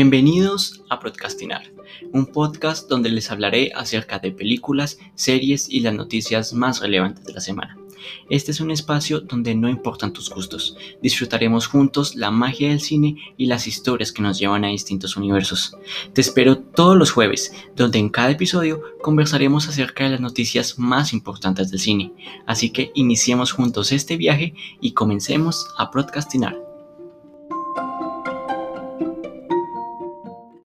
Bienvenidos a Podcastinar, un podcast donde les hablaré acerca de películas, series y las noticias más relevantes de la semana. Este es un espacio donde no importan tus gustos, disfrutaremos juntos la magia del cine y las historias que nos llevan a distintos universos. Te espero todos los jueves, donde en cada episodio conversaremos acerca de las noticias más importantes del cine. Así que iniciemos juntos este viaje y comencemos a podcastinar.